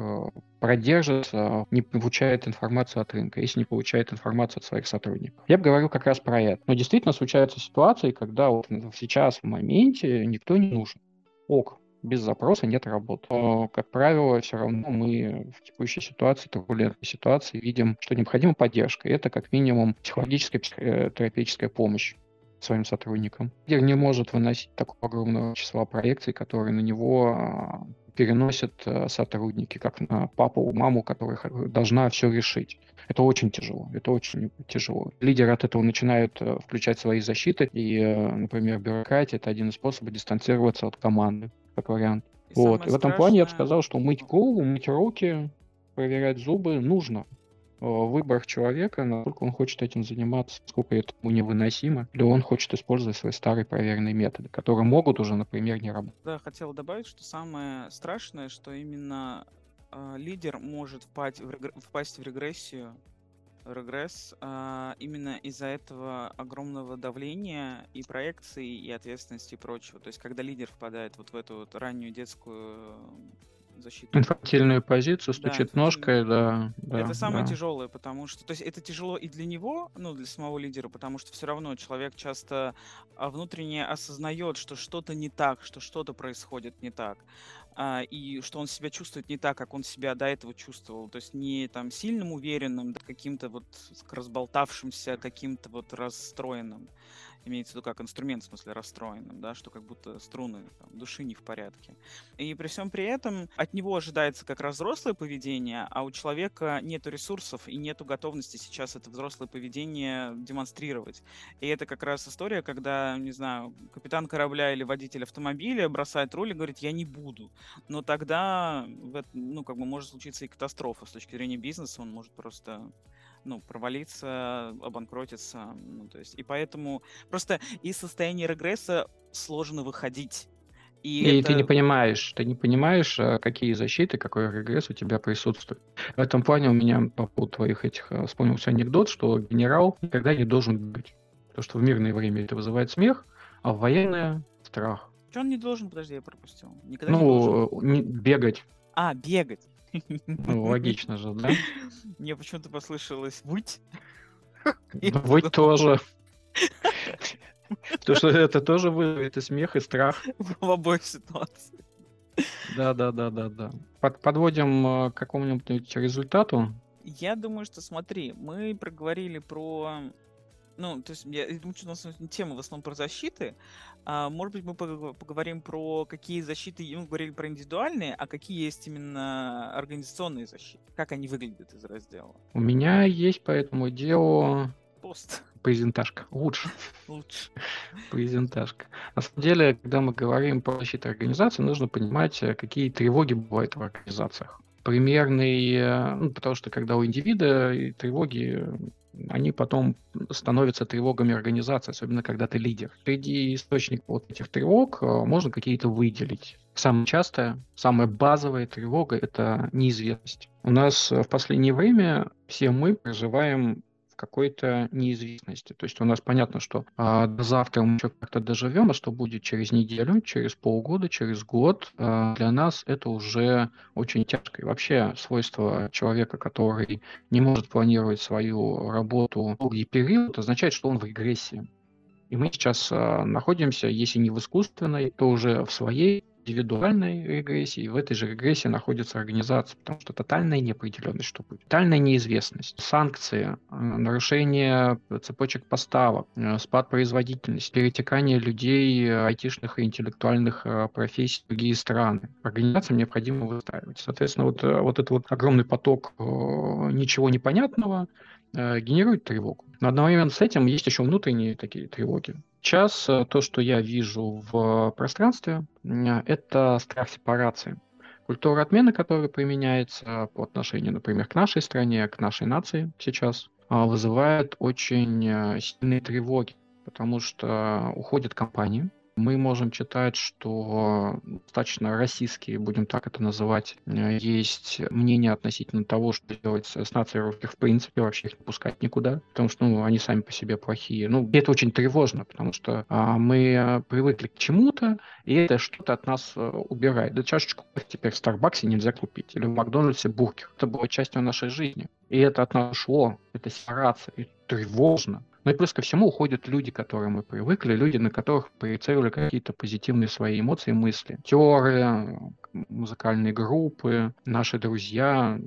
продержится, не получает информацию от рынка, если не получает информацию от своих сотрудников. Я бы говорил как раз про это. Но действительно случаются ситуации, когда вот сейчас в моменте никто не нужен. Ок, без запроса нет работы. Но, как правило, все равно мы в текущей ситуации, турбулентной ситуации, видим, что необходима поддержка. Это как минимум психологическая, психотерапевтическая помощь своим сотрудникам. Лидер не может выносить такого огромного числа проекций, которые на него а, переносят э, сотрудники, как на папу, маму, которая должна все решить. Это очень тяжело, это очень тяжело. Лидеры от этого начинают э, включать свои защиты, и, э, например, бюрократия — это один из способов дистанцироваться от команды, как вариант. И вот. И в этом страшное... плане я бы сказал, что мыть голову, мыть руки, проверять зубы нужно. В выборах человека, насколько он хочет этим заниматься, сколько это ему невыносимо, или он хочет использовать свои старые проверенные методы, которые могут уже, например, не работать. Да, хотел добавить, что самое страшное, что именно э, лидер может впасть в, регр... впасть в регрессию регресс а, именно из-за этого огромного давления и проекции, и ответственности и прочего. То есть, когда лидер впадает вот в эту вот раннюю детскую защиту. Инфантильную позицию, стучит да, ножкой, да, да. Это самое да. тяжелое, потому что, то есть это тяжело и для него, ну, для самого лидера, потому что все равно человек часто а, внутренне осознает, что что-то не так, что что-то происходит не так а, и что он себя чувствует не так, как он себя до этого чувствовал. То есть не там сильным уверенным, да, каким-то вот разболтавшимся, каким-то вот расстроенным имеется в виду как инструмент, в смысле расстроенным, да, что как будто струны там, души не в порядке. И при всем при этом от него ожидается как раз взрослое поведение, а у человека нет ресурсов и нету готовности сейчас это взрослое поведение демонстрировать. И это как раз история, когда, не знаю, капитан корабля или водитель автомобиля бросает руль и говорит, я не буду. Но тогда, ну, как бы может случиться и катастрофа с точки зрения бизнеса, он может просто ну, провалиться, обанкротиться. Ну, то есть, и поэтому просто из состояния регресса сложно выходить. И, и это... ты не понимаешь, ты не понимаешь, а, какие защиты, какой регресс у тебя присутствует. В этом плане у меня по поводу твоих этих а, вспомнился анекдот, что генерал никогда не должен быть. Потому что в мирное время это вызывает смех, а в военное — страх. Что он не должен, подожди, я пропустил. Никогда ну, не должен. Не, бегать. А, бегать. Ну, логично же, да? [LAUGHS] Мне почему-то послышалось «выть». [LAUGHS] Выть тоже. Потому что это тоже вызовет и смех, и страх. [LAUGHS] В обоих ситуациях. Да, да, да, да, да. Под, подводим э, к какому-нибудь результату. Я думаю, что смотри, мы проговорили про ну, то есть, я думаю, что у нас тема в основном про защиты. А, может быть, мы поговорим про какие защиты, мы говорили про индивидуальные, а какие есть именно организационные защиты. Как они выглядят из раздела? У меня есть по этому делу пост. [LAUGHS] Презентажка. Лучше. Лучше. [LAUGHS] Презентажка. На самом деле, когда мы говорим про защиту организации, нужно понимать, э, какие тревоги бывают в организациях примерный, э, ну, потому что когда у индивида тревоги они потом становятся тревогами организации, особенно когда ты лидер. Среди источников вот этих тревог э, можно какие-то выделить. Самая частая, самая базовая тревога – это неизвестность. У нас в последнее время все мы проживаем какой-то неизвестности. То есть у нас понятно, что а, до завтра мы еще как-то доживем, а что будет через неделю, через полгода, через год, а, для нас это уже очень тяжко. И вообще свойство человека, который не может планировать свою работу в долгий период, означает, что он в регрессии. И мы сейчас а, находимся, если не в искусственной, то уже в своей индивидуальной регрессии, в этой же регрессии находится организация, потому что тотальная неопределенность, что будет, тотальная неизвестность, санкции, э, нарушение цепочек поставок, э, спад производительности, перетекание людей, э, айтишных и интеллектуальных профессий в другие страны. Организациям необходимо выстраивать. Соответственно, вот, вот этот вот огромный поток ничего непонятного, Э, генерирует тревогу. Но одновременно с этим есть еще внутренние такие тревоги. Сейчас э, то, что я вижу в пространстве, это страх сепарации. Культура отмены, которая применяется по отношению, например, к нашей стране, к нашей нации сейчас, а, вызывает очень э, сильные тревоги, потому что уходят компании, мы можем читать, что достаточно российские, будем так это называть, э, есть мнение относительно того, что делать с нацией в принципе, вообще их не пускать никуда, потому что ну, они сами по себе плохие. Ну, это очень тревожно, потому что а, мы привыкли к чему-то, и это что-то от нас а, убирает. Да чашечку теперь в Старбаксе нельзя купить, или в Макдональдсе бургер. Это было частью нашей жизни. И это от нас шло, это сепарация, и тревожно. Ну и плюс ко всему уходят люди, к которым мы привыкли, люди, на которых проецировали какие-то позитивные свои эмоции и мысли. Актеры, музыкальные группы, наши друзья,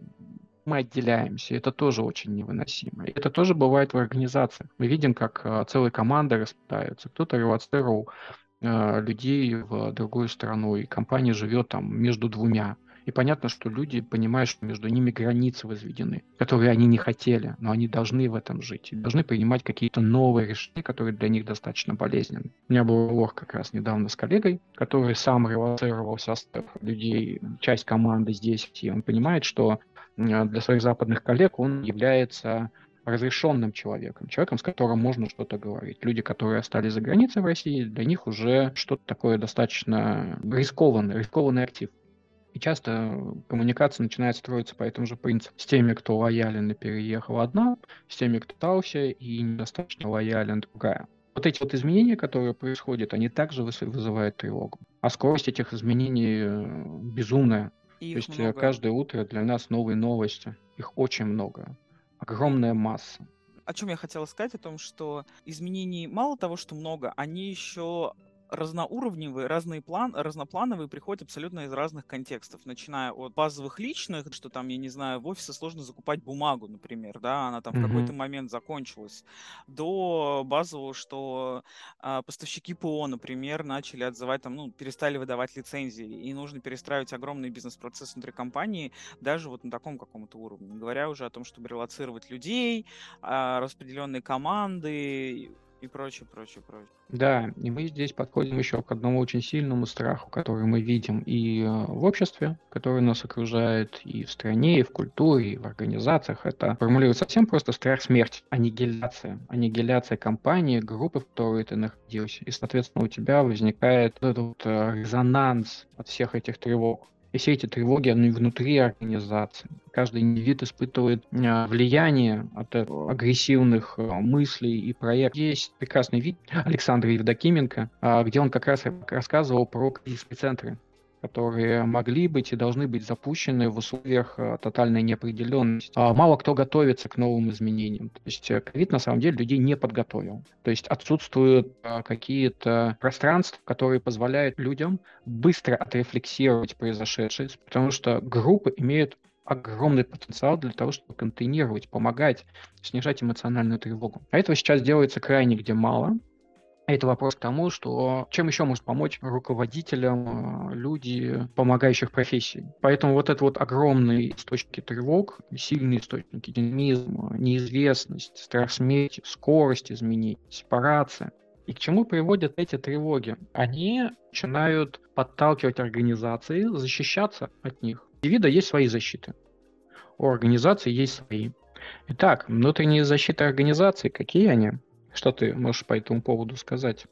мы отделяемся. Это тоже очень невыносимо. Это тоже бывает в организациях. Мы видим, как а, целые команды распадаются. Кто-то релацировал а, людей в другую страну, и компания живет там между двумя. И понятно, что люди понимают, что между ними границы возведены, которые они не хотели, но они должны в этом жить. Должны принимать какие-то новые решения, которые для них достаточно болезненны. У меня был разговор как раз недавно с коллегой, который сам релацировал состав людей, часть команды здесь, и он понимает, что для своих западных коллег он является разрешенным человеком, человеком, с которым можно что-то говорить. Люди, которые остались за границей в России, для них уже что-то такое достаточно рискованное, рискованный актив. И часто коммуникация начинает строиться по этому же принципу. С теми, кто лоялен и переехал одна, с теми, кто остался и недостаточно лоялен другая. Вот эти вот изменения, которые происходят, они также вызывают тревогу. А скорость этих изменений э, безумная. Их То есть э, много. каждое утро для нас новые новости. Их очень много огромная масса. О чем я хотела сказать, о том, что изменений мало того, что много, они еще разноуровневые, разные план, разноплановые приходят абсолютно из разных контекстов, начиная от базовых личных, что там, я не знаю, в офисе сложно закупать бумагу, например, да, она там mm-hmm. в какой-то момент закончилась, до базового, что а, поставщики ПО, например, начали отзывать, там, ну, перестали выдавать лицензии, и нужно перестраивать огромный бизнес-процесс внутри компании, даже вот на таком каком-то уровне, не говоря уже о том, чтобы релацировать людей, а, распределенные команды, и прочее, прочее, прочее. Да, и мы здесь подходим еще к одному очень сильному страху, который мы видим и э, в обществе, которое нас окружает, и в стране, и в культуре, и в организациях. Это формулирует совсем просто страх смерти, аннигиляция. Аннигиляция компании, группы, в которой ты находился. И, соответственно, у тебя возникает этот э, резонанс от всех этих тревог. И все эти тревоги, они внутри организации. Каждый индивид испытывает а, влияние от агрессивных а, мыслей и проектов. Есть прекрасный вид Александра Евдокименко, а, где он как раз рассказывал про кризисные центры которые могли быть и должны быть запущены в условиях э, тотальной неопределенности. А мало кто готовится к новым изменениям. То есть э, ковид на самом деле людей не подготовил. То есть отсутствуют э, какие-то пространства, которые позволяют людям быстро отрефлексировать произошедшее, потому что группы имеют огромный потенциал для того, чтобы контейнировать, помогать, снижать эмоциональную тревогу. А этого сейчас делается крайне где мало. Это вопрос к тому, что чем еще может помочь руководителям э, люди помогающих профессий. Поэтому вот это вот огромные источники тревог, сильные источники динамизма, неизвестность, страх смерти, скорость изменений, сепарация. И к чему приводят эти тревоги? Они начинают подталкивать организации защищаться от них. У вида есть свои защиты. У организации есть свои. Итак, внутренние защиты организации, какие они? Что ты можешь по этому поводу сказать?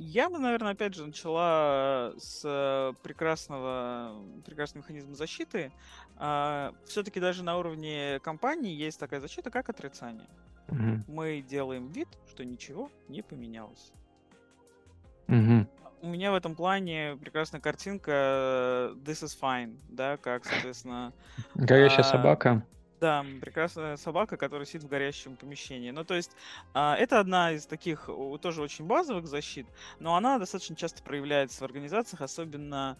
Я бы, наверное, опять же начала с э, прекрасного, прекрасного механизма защиты. А, Все-таки даже на уровне компании есть такая защита, как отрицание. Угу. Мы делаем вид, что ничего не поменялось. Угу. У меня в этом плане прекрасная картинка э, This is fine, да, как, соответственно... Горящая а, собака. Да, прекрасная собака, которая сидит в горящем помещении. Ну, то есть, а, это одна из таких тоже очень базовых защит, но она достаточно часто проявляется в организациях, особенно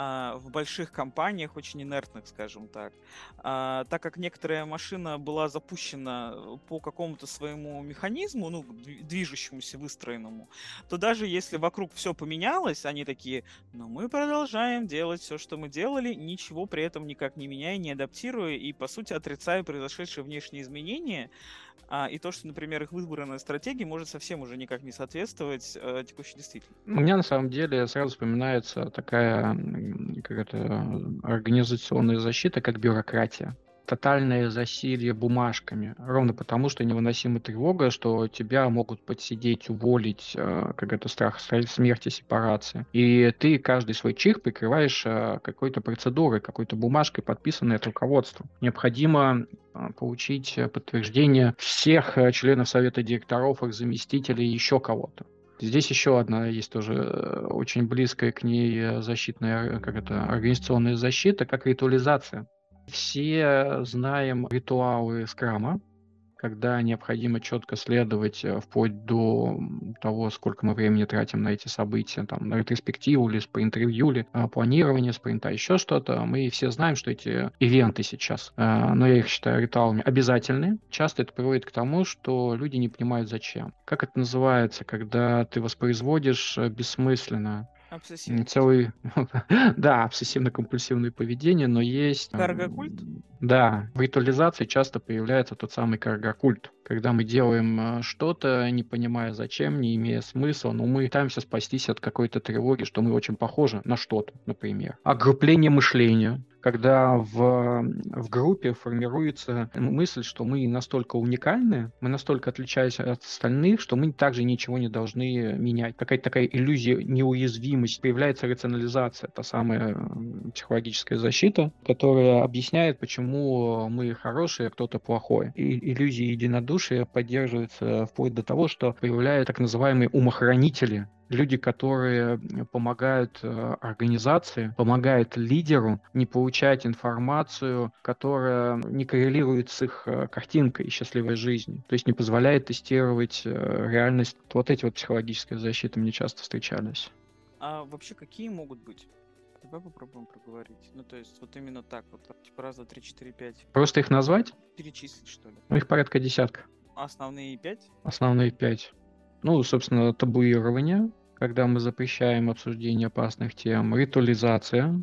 а, в больших компаниях, очень инертных, скажем так. А, так как некоторая машина была запущена по какому-то своему механизму, ну, движущемуся, выстроенному, то даже если вокруг все поменялось, они такие, но мы продолжаем делать все, что мы делали, ничего при этом никак не меняя, не адаптируя и, по сути, отрицая отрицаю произошедшие внешние изменения, а, и то, что, например, их выбранная стратегия может совсем уже никак не соответствовать э, текущей действительности. У меня на самом деле сразу вспоминается такая как это, организационная защита, как бюрократия тотальное засилье бумажками, ровно потому, что невыносима тревога, что тебя могут подсидеть, уволить, э, как это страх смерти, сепарации. И ты каждый свой чих прикрываешь э, какой-то процедурой, какой-то бумажкой, подписанной от руководства. Необходимо э, получить подтверждение всех членов совета директоров, их заместителей и еще кого-то. Здесь еще одна есть тоже очень близкая к ней защитная, как это, организационная защита, как ритуализация. Все знаем ритуалы скрама, когда необходимо четко следовать э, вплоть до того, сколько мы времени тратим на эти события, там, на ретроспективу или спринт-ревью, или а, планирование спринта, еще что-то. Мы все знаем, что эти ивенты сейчас, а, но я их считаю ритуалами, обязательны. Часто это приводит к тому, что люди не понимают зачем. Как это называется, когда ты воспроизводишь э, бессмысленно Обсессивный. Целый, [LAUGHS] да, обсессивно-компульсивное поведение, но есть... Каргокульт? Да, в ритуализации часто появляется тот самый каргокульт, когда мы делаем э, что-то, не понимая зачем, не имея смысла, но мы пытаемся спастись от какой-то тревоги, что мы очень похожи на что-то, например. Огрупление мышления, когда в, в группе формируется мысль, что мы настолько уникальны, мы настолько отличаемся от остальных, что мы также ничего не должны менять. Какая-то такая иллюзия неуязвимости. Появляется рационализация, та самая психологическая защита, которая объясняет, почему мы хорошие, а кто-то плохой. И иллюзия единодушия поддерживается вплоть до того, что появляются так называемые умохранители, люди, которые помогают э, организации, помогают лидеру не получать информацию, которая не коррелирует с их э, картинкой счастливой жизни, то есть не позволяет тестировать э, реальность. Вот эти вот психологические защиты мне часто встречались. А вообще какие могут быть? Давай попробуем проговорить. Ну, то есть, вот именно так вот, типа раз, два, три, четыре, пять. Просто их назвать? Перечислить, что ли? Ну, их порядка десятка. Основные пять? Основные пять. Ну, собственно, табуирование, когда мы запрещаем обсуждение опасных тем, ритуализация,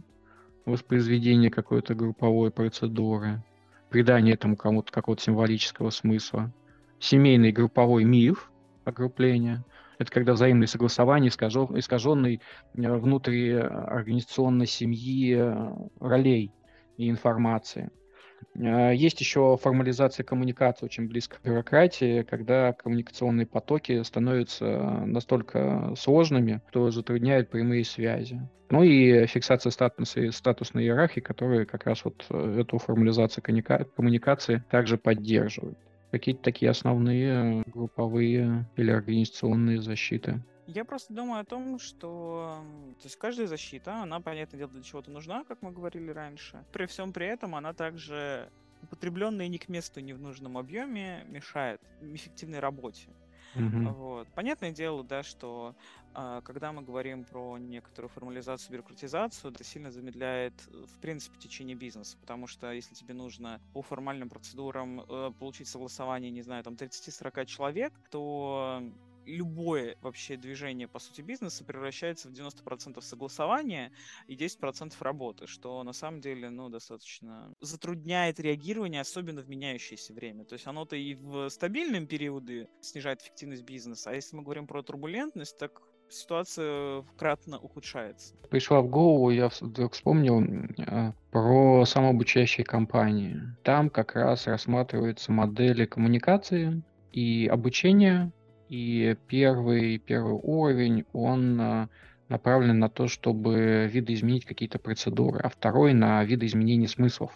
воспроизведение какой-то групповой процедуры, придание этому кому-то какого-то символического смысла, семейный групповой миф, окрупление, это когда взаимное согласование искажен, э, внутри организационной семьи э, ролей и информации – Э, есть еще формализация коммуникации очень близко к бюрократии, когда коммуникационные потоки становятся настолько сложными, что затрудняет прямые связи. Ну и фиксация статуса, статусной иерархии, которая как раз вот э, эту формализацию коммуникации также поддерживает. Какие-то такие основные групповые или организационные защиты. Я просто думаю о том, что то есть каждая защита, она, понятное дело, для чего-то нужна, как мы говорили раньше. При всем при этом она также употребленная не к месту, не в нужном объеме мешает эффективной работе. Мгм. Вот. Понятное дело, да, что а, когда мы говорим про некоторую формализацию, бюрократизацию, это сильно замедляет, в принципе, течение бизнеса, потому что если тебе нужно по формальным процедурам э, получить согласование, не знаю, там 30-40 человек, то любое вообще движение, по сути, бизнеса превращается в 90% согласования и 10% работы, что на самом деле, ну, достаточно затрудняет реагирование, особенно в меняющееся время. То есть оно-то и в стабильном периоды снижает эффективность бизнеса, а если мы говорим про турбулентность, так ситуация кратно ухудшается. Пришла в голову, я вдруг вспомнил э, про самообучающие компании. Там как раз рассматриваются модели коммуникации и обучения и первый, первый уровень, он а, направлен на то, чтобы видоизменить какие-то процедуры, а второй на видоизменение смыслов.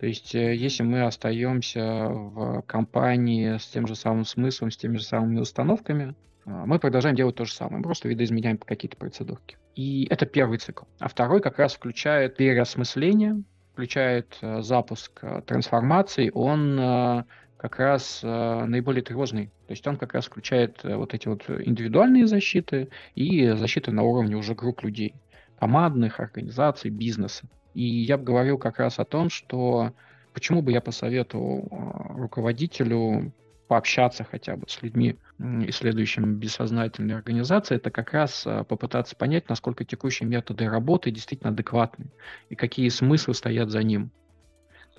То есть, э, если мы остаемся в компании с тем же самым смыслом, с теми же самыми установками, а, мы продолжаем делать то же самое, просто видоизменяем какие-то процедурки. И это первый цикл. А второй как раз включает переосмысление, включает э, запуск э, трансформации, он как раз э, наиболее тревожный. То есть он как раз включает э, вот эти вот индивидуальные защиты и защиты на уровне уже групп людей, командных, организаций, бизнеса. И я бы говорил как раз о том, что почему бы я посоветовал э, руководителю пообщаться хотя бы с людьми, исследующими бессознательные организации, это как раз э, попытаться понять, насколько текущие методы работы действительно адекватны и какие смыслы стоят за ним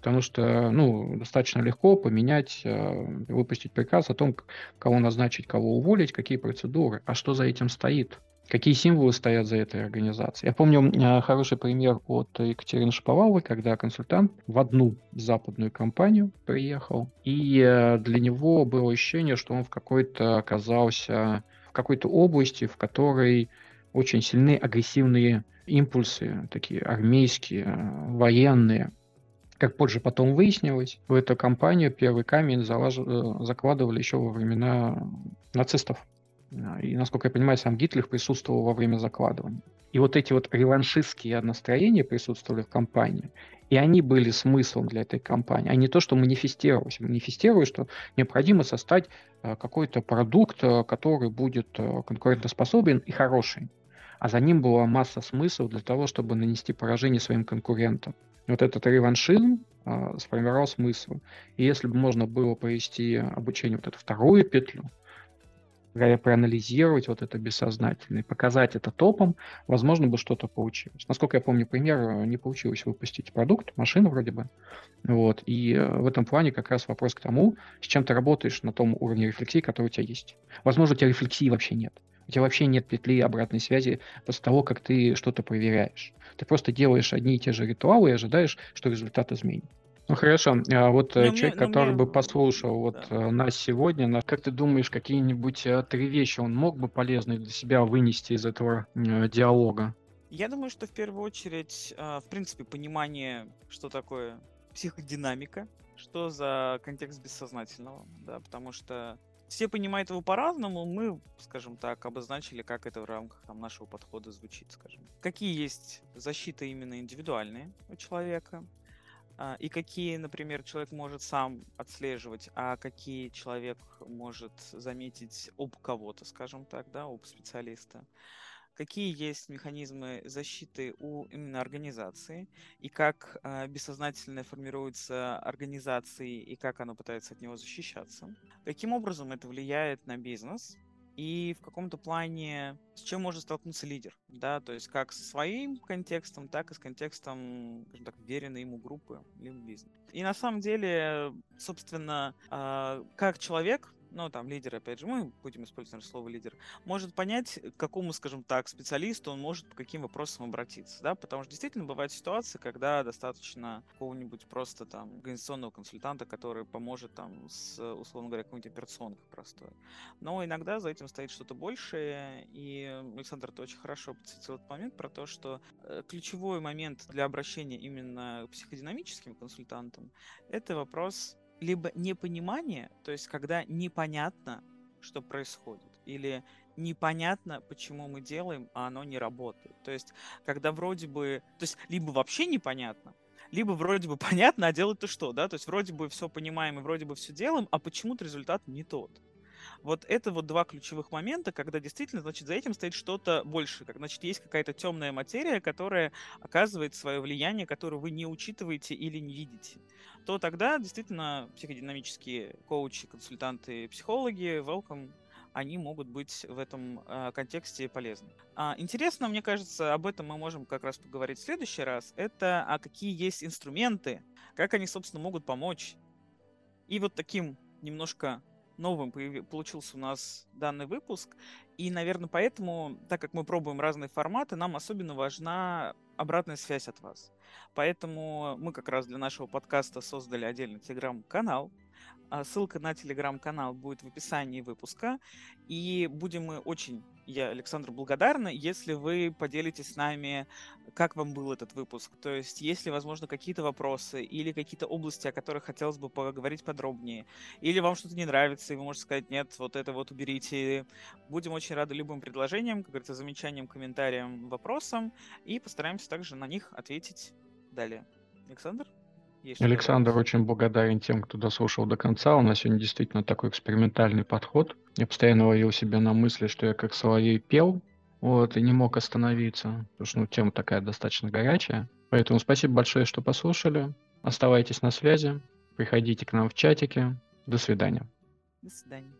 потому что, ну, достаточно легко поменять, э, выпустить приказ о том, кого назначить, кого уволить, какие процедуры, а что за этим стоит. Какие символы стоят за этой организацией? Я помню э, хороший пример от Екатерины Шаповаловой, когда консультант в одну западную компанию приехал, и э, для него было ощущение, что он в какой-то оказался в какой-то области, в которой очень сильные агрессивные импульсы, такие армейские, военные, как позже потом выяснилось, в эту компанию первый камень залаж... Э, закладывали еще во времена нацистов. И, насколько я понимаю, сам Гитлер присутствовал во время закладывания. И вот эти вот реваншистские настроения присутствовали в компании, и они были смыслом для этой компании, а не то, что манифестировалось. Манифестировалось, что необходимо создать э, какой-то продукт, э, который будет конкурентоспособен и хороший. А за ним была масса смыслов для того, чтобы нанести поражение своим конкурентам вот этот реваншизм а, сформировал смысл. И если бы можно было провести обучение вот эту вторую петлю, проанализировать вот это бессознательное, показать это топом, возможно бы что-то получилось. Насколько я помню пример, не получилось выпустить продукт, машину вроде бы. Вот. И э, в этом плане как раз вопрос к тому, с чем ты работаешь на том уровне рефлексии, который у тебя есть. Возможно, у тебя рефлексии вообще нет. У тебя вообще нет петли обратной связи после того, как ты что-то проверяешь. Ты просто делаешь одни и те же ритуалы и ожидаешь, что результат изменит. Ну хорошо, а вот э, Не, человек, мне, ну, который бы мне, послушал вот да. э, нас сегодня, на- как ты думаешь, какие-нибудь э, три вещи он мог бы полезные для себя вынести из этого э, диалога? Я думаю, что в первую очередь, а, в принципе, понимание, что такое психодинамика, что за контекст бессознательного, да, потому что все понимают его по-разному, мы, скажем так, обозначили, как это в рамках там, нашего подхода звучит, скажем. Какие есть защиты именно индивидуальные у человека, а, и какие, например, человек может сам отслеживать, а какие человек может заметить об кого-то, скажем так, да, об специалиста какие есть механизмы защиты у именно организации, и как э, бессознательное формируется организацией, и как оно пытается от него защищаться. Каким образом это влияет на бизнес, и в каком-то плане с чем может столкнуться лидер, да, то есть как со своим контекстом, так и с контекстом, скажем так, веренной ему группы либо бизнеса. И на самом деле, собственно, э, как человек ну, там, лидер, опять же, мы будем использовать наверное, слово лидер, может понять, к какому, скажем так, специалисту он может по каким вопросам обратиться, да, потому что действительно бывают ситуации, когда достаточно какого-нибудь просто там организационного консультанта, который поможет там с, условно говоря, какой-нибудь операционкой простой. Но иногда за этим стоит что-то большее, и Александр, ты очень хорошо подсветил этот момент про то, что э, ключевой момент для обращения именно к психодинамическим консультантам – это вопрос либо непонимание, то есть когда непонятно, что происходит, или непонятно, почему мы делаем, а оно не работает. То есть когда вроде бы, то есть либо вообще непонятно, либо вроде бы [LAUGHS] понятно, а делать-то что, да? То есть вроде бы все понимаем и вроде бы все делаем, а почему-то результат не тот. Вот это вот два ключевых момента, когда действительно, значит, за этим стоит что-то больше. Как, значит, есть какая-то темная материя, которая оказывает свое влияние, которое вы не учитываете или не видите. То тогда действительно психодинамические коучи, консультанты, психологи, welcome, они могут быть в этом э, контексте полезны. А, интересно, мне кажется, об этом мы можем как раз поговорить в следующий раз. Это а какие есть инструменты, как они, собственно, могут помочь. И вот таким немножко новым получился у нас данный выпуск. И, наверное, поэтому, так как мы пробуем разные форматы, нам особенно важна обратная связь от вас. Поэтому мы как раз для нашего подкаста создали отдельный телеграм-канал, а, ссылка на телеграм-канал будет в описании выпуска. И будем мы очень, я, Александр, благодарна, если вы поделитесь с нами, как вам был этот выпуск. То есть, есть ли, возможно, какие-то вопросы или какие-то области, о которых хотелось бы поговорить подробнее. Или вам что-то не нравится, и вы можете сказать, нет, вот это вот уберите. Будем очень рады любым предложениям, как говорится, замечаниям, комментариям, вопросам. И постараемся также на них ответить далее. Александр? Александр очень благодарен тем, кто дослушал до конца. У нас сегодня действительно такой экспериментальный подход. Я постоянно ловил себя на мысли, что я как соловей пел, вот, и не мог остановиться, потому что ну, тема такая достаточно горячая. Поэтому спасибо большое, что послушали. Оставайтесь на связи, приходите к нам в чатике. До свидания. До свидания.